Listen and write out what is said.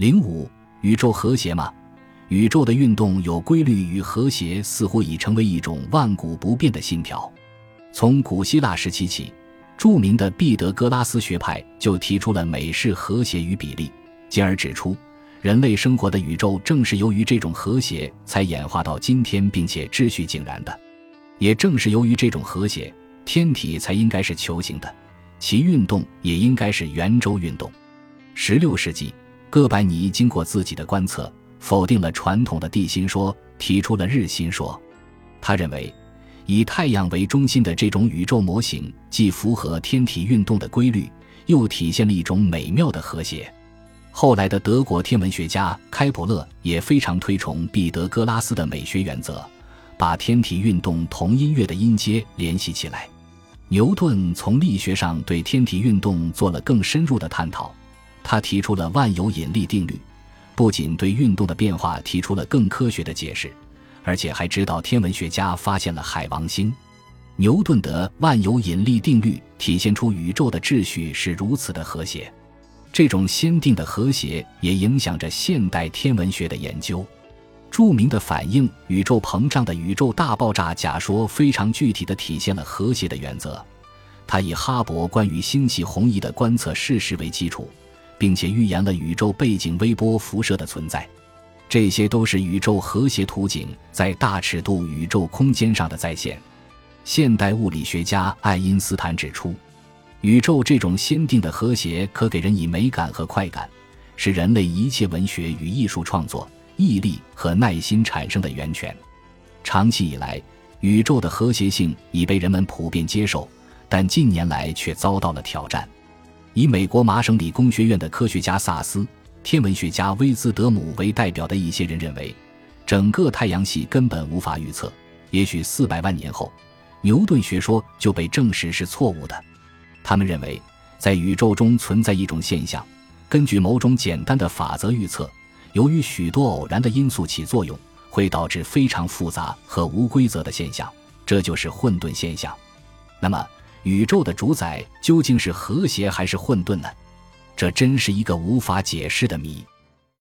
零五，宇宙和谐吗？宇宙的运动有规律与和谐，似乎已成为一种万古不变的信条。从古希腊时期起，著名的毕德哥拉斯学派就提出了美式和谐与比例，进而指出，人类生活的宇宙正是由于这种和谐才演化到今天，并且秩序井然的。也正是由于这种和谐，天体才应该是球形的，其运动也应该是圆周运动。十六世纪，哥白尼经过自己的观测。否定了传统的地心说，提出了日心说。他认为，以太阳为中心的这种宇宙模型，既符合天体运动的规律，又体现了一种美妙的和谐。后来的德国天文学家开普勒也非常推崇毕德哥拉斯的美学原则，把天体运动同音乐的音阶联系起来。牛顿从力学上对天体运动做了更深入的探讨，他提出了万有引力定律。不仅对运动的变化提出了更科学的解释，而且还指导天文学家发现了海王星。牛顿的万有引力定律体现出宇宙的秩序是如此的和谐，这种先定的和谐也影响着现代天文学的研究。著名的反映宇宙膨胀的宇宙大爆炸假说非常具体地体现了和谐的原则。它以哈勃关于星系红移的观测事实为基础。并且预言了宇宙背景微波辐射的存在，这些都是宇宙和谐图景在大尺度宇宙空间上的再现。现代物理学家爱因斯坦指出，宇宙这种先定的和谐可给人以美感和快感，是人类一切文学与艺术创作毅力和耐心产生的源泉。长期以来，宇宙的和谐性已被人们普遍接受，但近年来却遭到了挑战。以美国麻省理工学院的科学家萨斯、天文学家威兹德姆为代表的一些人认为，整个太阳系根本无法预测。也许四百万年后，牛顿学说就被证实是错误的。他们认为，在宇宙中存在一种现象，根据某种简单的法则预测，由于许多偶然的因素起作用，会导致非常复杂和无规则的现象，这就是混沌现象。那么，宇宙的主宰究竟是和谐还是混沌呢？这真是一个无法解释的谜。